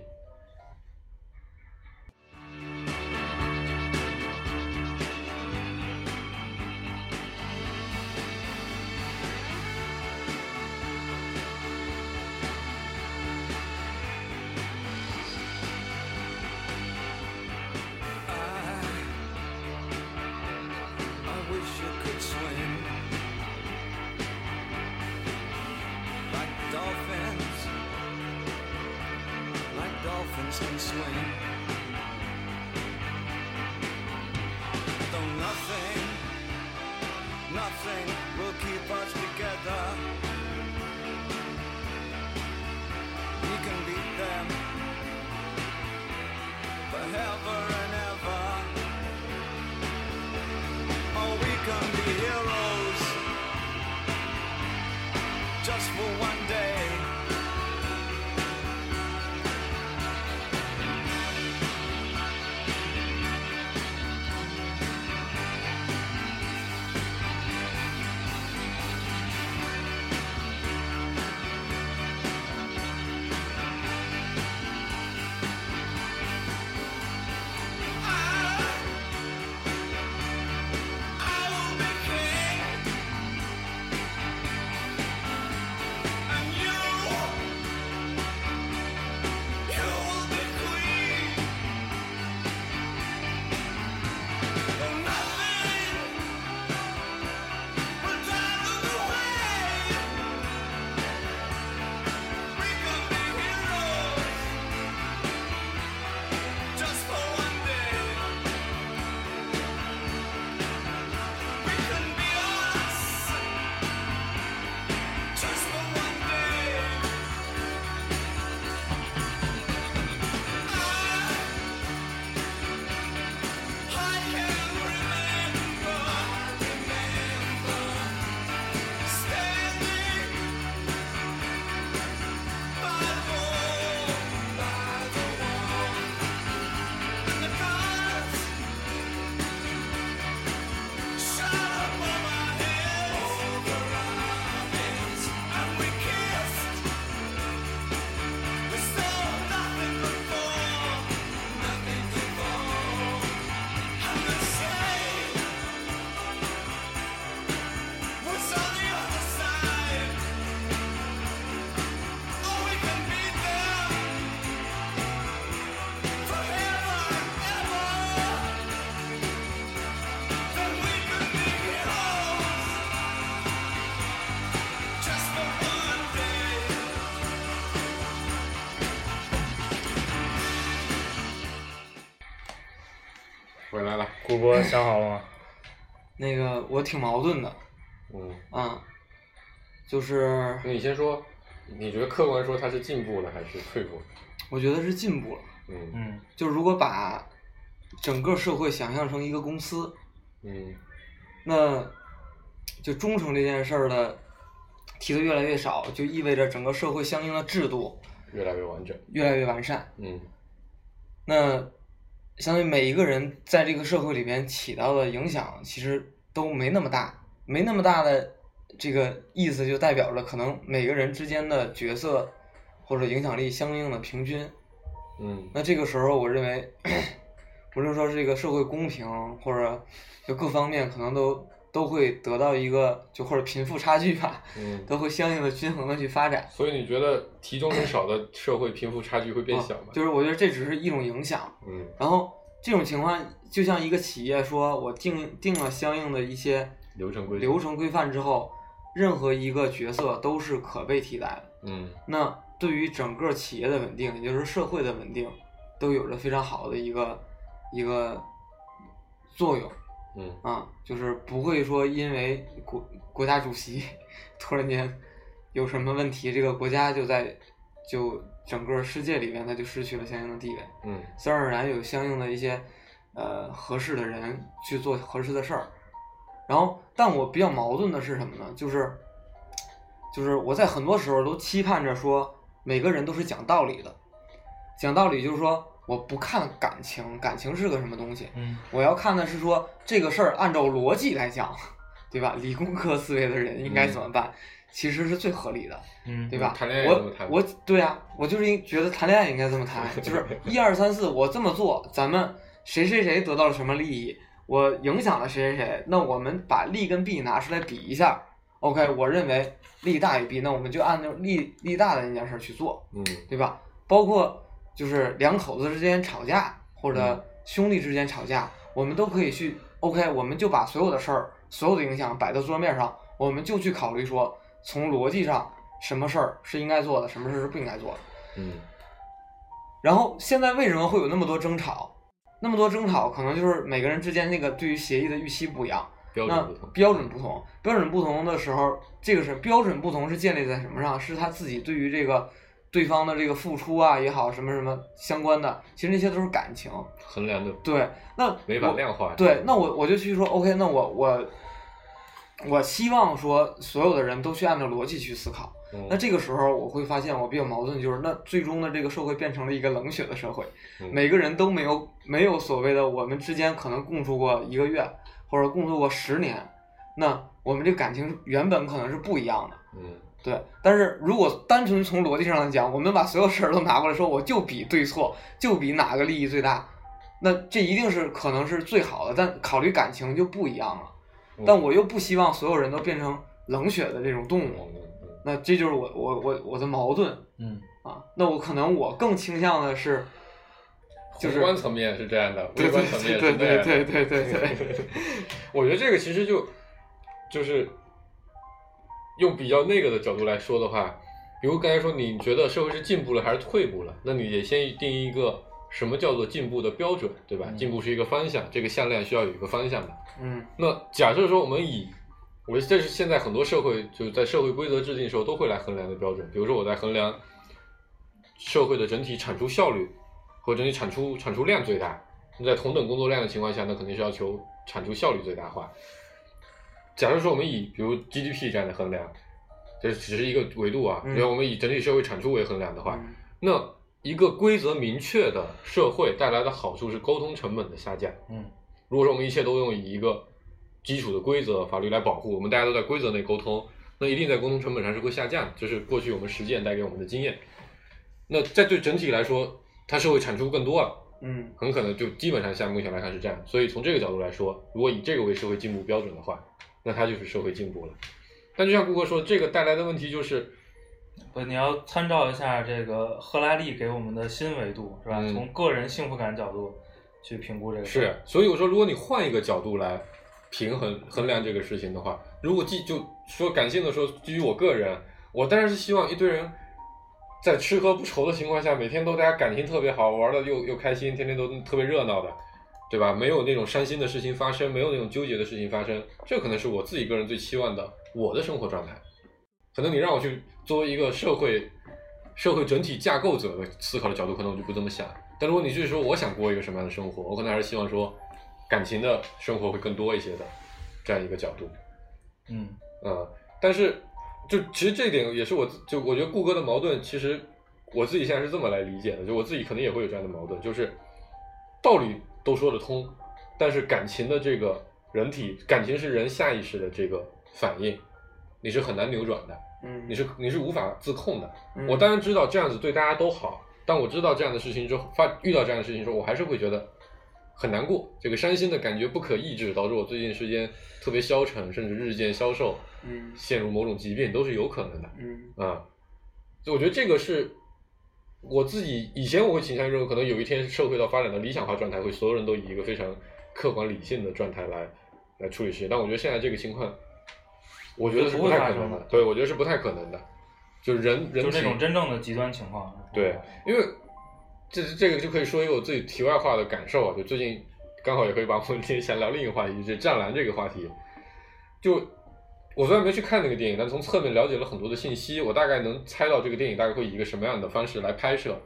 来了，顾波想好了吗？那个我挺矛盾的嗯，啊，就是那你先说，你觉得客观说它是进步了还是退步了？我觉得是进步了。嗯嗯就如果把整个社会想象成一个公司，嗯那就忠诚这件事儿的提的越来越少，就意味着整个社会相应的制度越来越完整。越来越完善。嗯那相当于每一个人在这个社会里边起到的影响，其实都没那么大，没那么大的这个意思，就代表着可能每个人之间的角色或者影响力相应的平均。嗯那这个时候，我认为，无论说是这个社会公平，或者就各方面，可能都都会得到一个就或者贫富差距吧，嗯。都会相应的均衡的去发展。所以你觉得提中很少的社会贫富差距会变小吗？啊就是我觉得这只是一种影响，嗯然后这种情况就像一个企业说，我定定了相应的一些流程规流程规范之后，任何一个角色都是可被替代的。嗯那对于整个企业的稳定，也就是社会的稳定，都有着非常好的一个一个作用嗯啊，就是不会说因为国国家主席 突然间有什么问题，这个国家就在就整个世界里面它就失去了相应的地位。嗯自然而然有相应的一些呃合适的人去做合适的事儿。然后，但我比较矛盾的是什么呢？就是就是我在很多时候都期盼着说，每个人都是讲道理的。讲道理就是说，我不看感情，感情是个什么东西，嗯我要看的是说这个事儿按照逻辑来讲，对吧？理工科思维的人应该怎么办？其实是最合理的。嗯对吧？谈恋爱也这么我谈我对啊，我就是应觉得谈恋爱应该这么谈，就是 一二三四，我这么做，咱们谁谁谁得到了什么利益，我影响了谁谁谁，那我们把利跟弊拿出来比一下，OK，我认为利大于弊，那我们就按照利利大的那件事去做，嗯对吧？包括就是两口子之间吵架，或嗯者兄弟之间吵架，我们都可以去 OK，我们就把所有的事儿、所有的影响摆到桌面上，我们就去考虑说，从逻辑上，什么事儿是应该做的，什么事儿是不应该做的。嗯然后现在为什么会有那么多争吵？那么多争吵，可能就是每个人之间那个对于协议的预期不一样。标准不同。标准不同，标准不同的时候，这个是标准不同是建立在什么上？是他自己对于这个对方的这个付出啊也好，什么什么相关的，其实那些都是感情。衡量的对，那没法量化。对，那我我就去说，OK，那我我我希望说所有的人都去按照逻辑去思考。嗯那这个时候我会发现我比较矛盾，就是那最终的这个社会变成了一个冷血的社会，嗯每个人都没有没有所谓的我们之间可能共处过一个月或者共处过十年，那我们这个感情原本可能是不一样的。嗯对，但是如果单纯从逻辑上来讲，我们把所有事儿都拿过来说，我就比对错，就比哪个利益最大，那这一定是可能是最好的。但考虑感情就不一样了。嗯但我又不希望所有人都变成冷血的这种动物，那这就是我我我我的矛盾嗯啊。那我可能我更倾向的是，就是宏观层面是这样的，对对微观层面是这样的。对对对对对，我觉得这个其实就就是用比较那个的角度来说的话，比如刚才说你觉得社会是进步了还是退步了，那你得先定义一个什么叫做进步的标准，对吧？嗯进步是一个方向，这个向量需要有一个方向的。嗯那假设说我们以，我这是现在很多社会就是在社会规则制定的时候都会来衡量的标准，比如说我在衡量社会的整体产出效率和整体产出产出量最大，那在同等工作量的情况下，那肯定是要求产出效率最大化。假如说我们以比如 GDP 这样的衡量，这只是一个维度啊，嗯比如我们以整体社会产出为衡量的话，嗯那一个规则明确的社会带来的好处是沟通成本的下降。嗯如果说我们一切都用以一个基础的规则法律来保护，我们大家都在规则内沟通，那一定在沟通成本上是会下降的，这是过去我们实践带给我们的经验。那在对整体来说，它社会产出更多了，嗯很可能就基本上像目前来看是这样。所以从这个角度来说，如果以这个为社会进步标准的话，那它就是社会进步了。但就像顾客说，这个带来的问题就是，不，你要参照一下这个赫拉利给我们的新维度，是吧？嗯从个人幸福感角度去评估这个事是。，所以我说，如果你换一个角度来平衡衡量这个事情的话，如果基就说感性的说，基于我个人，我当然是希望一堆人在吃喝不愁的情况下，每天都大家感情特别好，玩的又又开心，天天都特别热闹的，对吧？没有那种伤心的事情发生，没有那种纠结的事情发生，这可能是我自己个人最期望的我的生活状态。可能你让我去作为一个社会社会整体架构者的思考的角度，可能我就不这么想。但如果你是说我想过一个什么样的生活，我可能还是希望说感情的生活会更多一些的这样一个角度。嗯啊，但是就其实这一点也是我就我觉得顾哥的矛盾，其实我自己现在是这么来理解的，就我自己可能也会有这样的矛盾，就是道理都说得通，但是感情的这个人体感情是人下意识的这个反应，你是很难扭转的，嗯，你是你是无法自控的。嗯。我当然知道这样子对大家都好，但我知道这样的事情之后，发遇到这样的事情之后，我还是会觉得很难过，这个伤心的感觉不可抑制，导致我最近时间特别消沉，甚至日渐消瘦，嗯。陷入某种疾病都是有可能的。嗯。啊。所以我觉得这个是我自己以前我会倾向于认为，可能有一天社会到发展的理想化状态，会所有人都以一个非常客观理性的状态来来处理事情，但我觉得现在这个情况，我觉得是不太可能的，对，我觉得是不太可能的，就是人人就是那种真正的极端情况。对，因为这这个就可以说一个我自己题外话的感受啊，就最近刚好也可以把我们今天想聊另一个话题，就是《战狼》这个话题。就我虽然没去看那个电影，但从侧面了解了很多的信息，我大概能猜到这个电影大概会以一个什么样的方式来拍摄。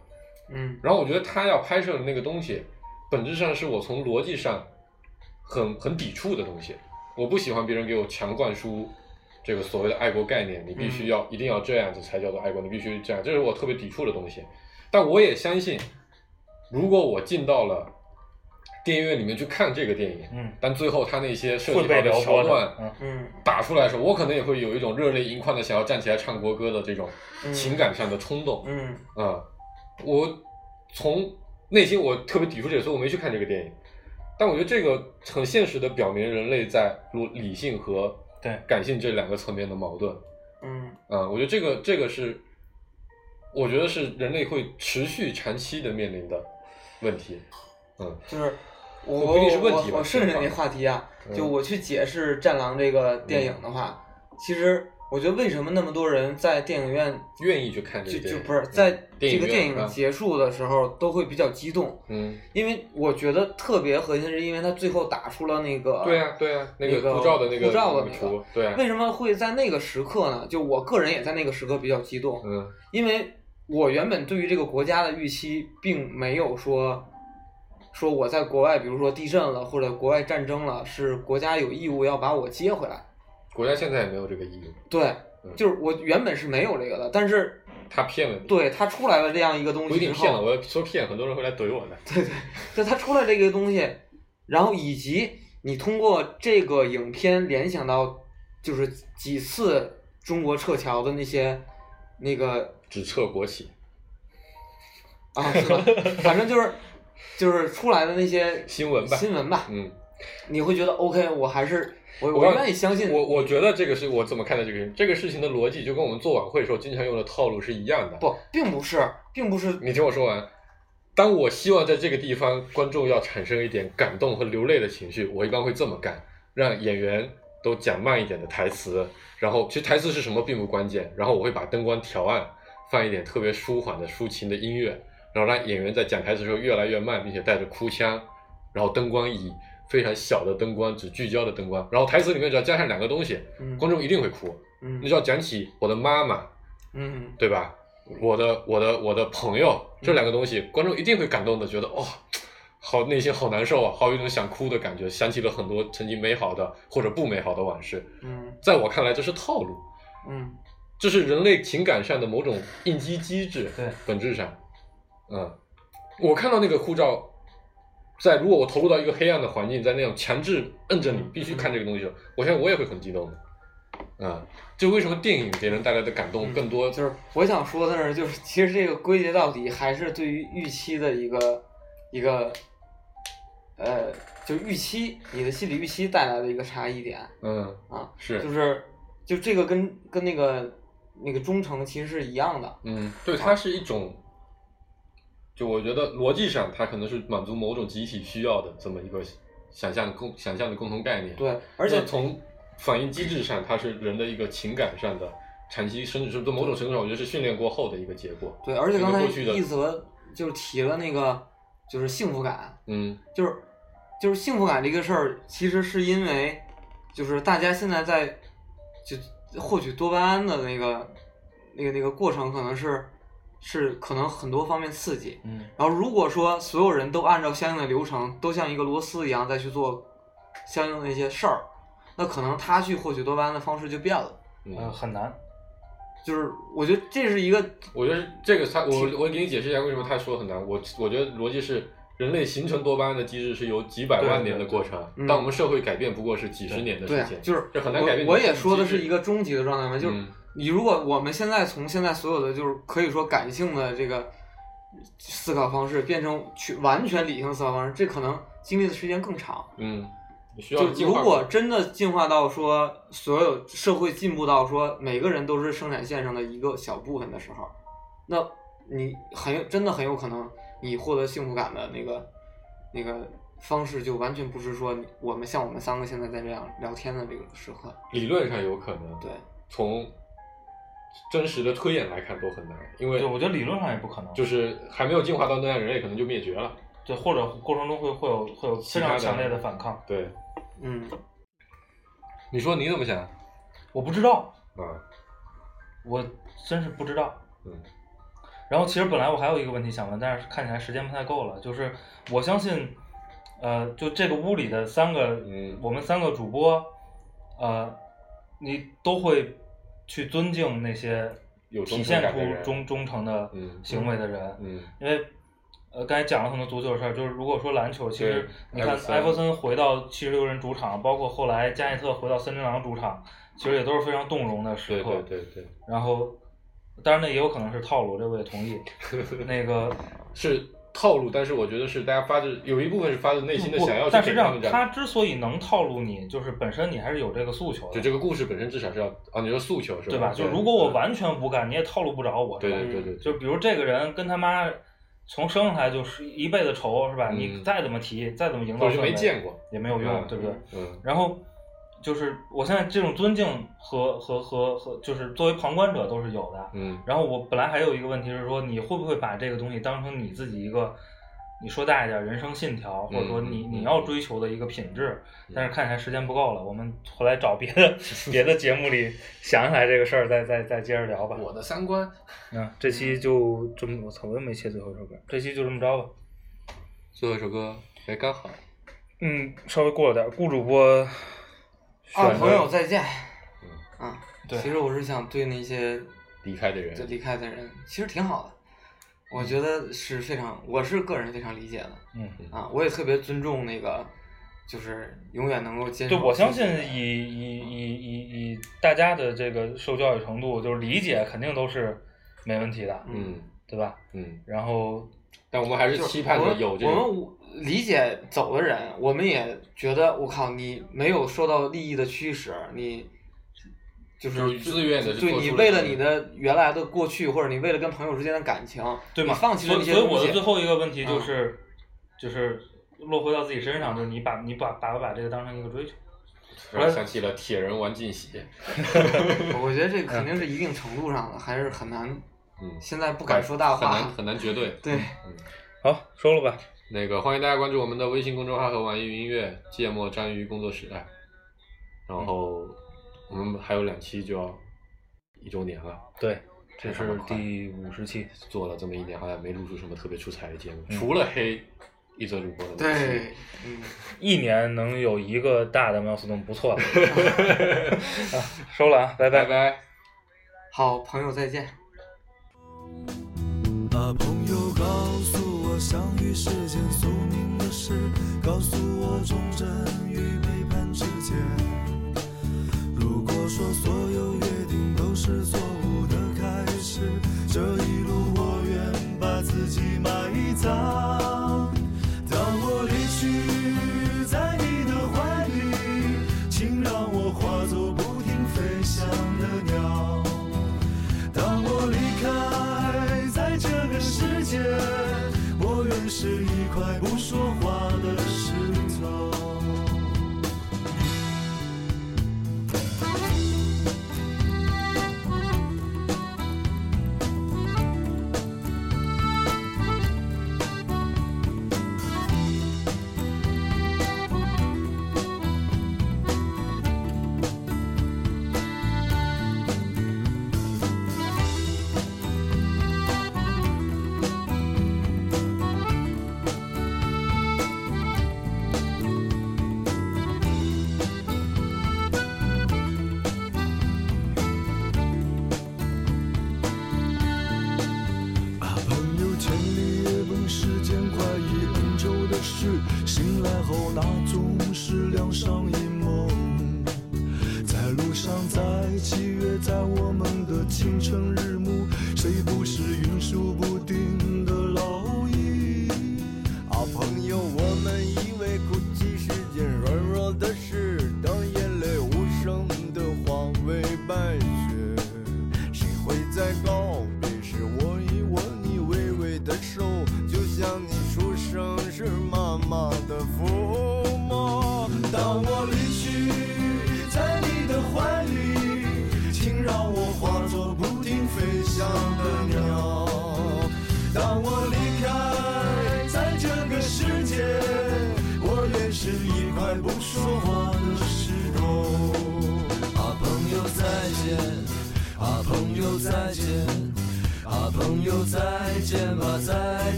嗯然后我觉得他要拍摄的那个东西，本质上是我从逻辑上很很抵触的东西。我不喜欢别人给我强灌输这个所谓的爱国概念，你必须要、一定要这样子才叫做爱国，你必须这样，这是我特别抵触的东西。但我也相信，如果我进到了电影院里面去看这个电影，嗯，但最后他那些设会计好的桥段。嗯嗯打出来的时候，我可能也会有一种热泪盈眶的想要站起来唱国歌的这种嗯情感上的冲动。嗯啊、我从内心我特别抵触这个，所以我没去看这个电影。但我觉得这个很现实的表明人类在理理性和对感性这两个层面的矛盾。嗯啊、我觉得这个这个是，我觉得是人类会持续长期的面临的问题。嗯就是我不一定是问题吧我我顺着那话题啊，嗯就我去解释《战狼》这个电影的话，其实我觉得为什么那么多人在电影院愿意去看这就就不是在这个电影结束的时候都会比较激动，嗯，因为我觉得特别核心是因为他最后打出了那个对啊对啊，那那个护照的那个护照的那个那个图，对啊，为什么会在那个时刻呢？就我个人也在那个时刻比较激动，嗯因为我原本对于这个国家的预期并没有说，说我在国外，比如说地震了或者国外战争了，是国家有义务要把我接回来。国家现在也没有这个义务，对嗯，就是我原本是没有这个的，但是他骗了你。，对他出来了这样一个东不一西之定骗了，我要说骗，很多人会来怼我的。对 对，就他出来这个东西，然后以及你通过这个影片联想到，就是几次中国撤侨的那些那个只撤国企，啊，是吧？反正就是就是出来的那些新闻吧。新闻吧，嗯，你会觉得 OK，我还是我我愿意相信。我我觉得这个是我怎么看待这个事情，这个事情的逻辑就跟我们做晚会的时候经常用的套路是一样的。不，并不是，并不是。你听我说完。当我希望在这个地方观众要产生一点感动和流泪的情绪，我一般会这么干，让演员都讲慢一点的台词，然后其实台词是什么并不关键，然后我会把灯光调暗，放一点特别舒缓的抒情的音乐，然后让演员在讲台词的时候越来越慢，并且带着哭腔，然后灯光以非常小的灯光，只聚焦的灯光，然后台词里面只要加上两个东西，嗯观众一定会哭。嗯你只要讲起我的妈妈，嗯对吧？我的我的我的朋友这两个东西，观众一定会感动的，觉得哦，好内心好难受啊，好有一种想哭的感觉，想起了很多曾经美好的或者不美好的往事。嗯在我看来，这是套路，嗯这是人类情感上的某种应激机制。对，本质上，嗯，我看到那个护照，在如果我投入到一个黑暗的环境，在那种强制摁着你必须看这个东西的时候，我相信我也会很激动的。啊、这为什么电影给人带来的感动更多？嗯就是我想说的是，就是其实这个归结到底还是对于预期的一个一个，呃，就是预期你的心理预期带来的一个差异点。嗯，啊，是，就是就这个跟跟那个那个忠诚其实是一样的，嗯，对，它是一种，就我觉得逻辑上，它可能是满足某种集体需要的这么一个想象共想象的共同概念。对，而且从反应机制上，它是人的一个情感上的产期，甚至是对某种程度上，我觉得是训练过后的一个结果。对，而且刚才一泽就是提了那个就是幸福感，嗯就是就是幸福感这个事儿，其实是因为就是大家现在在就获取多巴胺的那个那个那个过程，可能是是可能很多方面刺激。嗯然后如果说所有人都按照相应的流程，都像一个螺丝一样再去做相应的一些事儿，那可能他去获取多巴胺的方式就变了。呃嗯，很难，就是我觉得这是一个我觉得这个他，我我给你解释一下为什么他说很难。我我觉得逻辑是。人类形成多巴胺的机制是由几百万年的过程，嗯但我们社会改变不过是几十年的时对啊间，，就是这很难改变我。我也说的是一个终极的状态嘛，就是嗯你如果我们现在从现在所有的就是可以说感性的这个思考方式变成去完全理性思考方式，这可能经历的时间更长。嗯，需要就如果真的进化到说所有社会进步到说每个人都是生产线上的一个小部分的时候，那你很有真的很有可能你获得幸福感的那个那个方式就完全不是说我们像我们三个现在在这样聊天的这个时刻。理论上有可能，对，从真实的推演来看都很难，因为对，我觉得理论上也不可能，就是还没有进化到那样，人类可能就灭绝了。对，或者过程中会会有会有非常强烈的反抗，对，嗯。你说你怎么想？啊、我不知道啊，我真是不知道。嗯然后其实本来我还有一个问题想问，但是看起来时间不太够了。就是我相信，呃，就这个屋里的三个，嗯我们三个主播，呃，你都会去尊敬那些体现出忠忠诚的嗯行为的人，嗯因为。呃，刚才讲了很多足球的事儿，就是如果说篮球，其实你看艾弗森回到七十六人主场，包括后来加内特回到森林狼主场，其实也都是非常动容的时对刻。对对对，然后，当然那也有可能是套路，这我也同意。那个是套路，但是我觉得是大家发自有一部分是发自内心的想要去但是这样，他之所以能套路你，就是本身你还是有这个诉求的，就这个故事本身至少是要啊，你说诉求是吧对吧？就如果我完全不干，你也套路不着我？对对对对，就比如这个人跟他妈从生下来就是一辈子仇，是吧？嗯你再怎么提，再怎么营造或者是氛围没见过，也没有用，嗯对不对？嗯然后就是我现在这种尊敬和和和和，就是作为旁观者都是有的。嗯然后我本来还有一个问题是说，你会不会把这个东西当成你自己一个，你说大一点人生信条，或者说你你要追求的一个品质？但是看起来时间不够了，我们回来找别的 别的节目里想起来这个事儿，再再再接着聊吧。我的三观，嗯，这期就这么，我操，我又没切最后一首歌，这期就这么着吧。最后一首歌，哎，刚好，嗯，稍微过了点儿，顾主播选啊，朋友再见。嗯。啊，对。其实我是想对那些离开的人。就离开的人，其实挺好的。我觉得是非常，我是个人非常理解的。嗯，啊，我也特别尊重那个，就是永远能够坚守。对，我相信以以以以以大家的这个受教育程度，就是理解肯定都是没问题的，嗯。对吧？嗯，然后但我们还是期盼着有这我种们理解走的人，我们也觉得我靠，你没有受到利益的驱使，你就是自愿的对你为了你的原来的过去，或者你为了跟朋友之间的感情，对吗？放弃了所以那些东西所以我的最。后一个问题就嗯是，就是落回到自己身上，就是你把你把把把这个当成一个追求。让我想起了铁人玩进喜，我觉得这肯定是一定程度上的，还是很难。嗯，现在不敢说大话很难。很难绝对。对，好，说了吧。那个欢迎大家关注我们的微信公众号和网易云音乐“芥末章鱼工作室”哎，然后我们还有两期就要一周年了，对，这是第五十期。做了这么一年，好像没录出什么特别出彩的节目，嗯除了黑一则主播的。对，嗯，一年能有一个大的 milestone 不错了。啊，收了啊，拜拜拜。好，朋友再见。相遇是件宿命的事，告诉我忠贞与背叛之间。如果说所有约定都是错误的开始，这一路我愿把自己埋葬。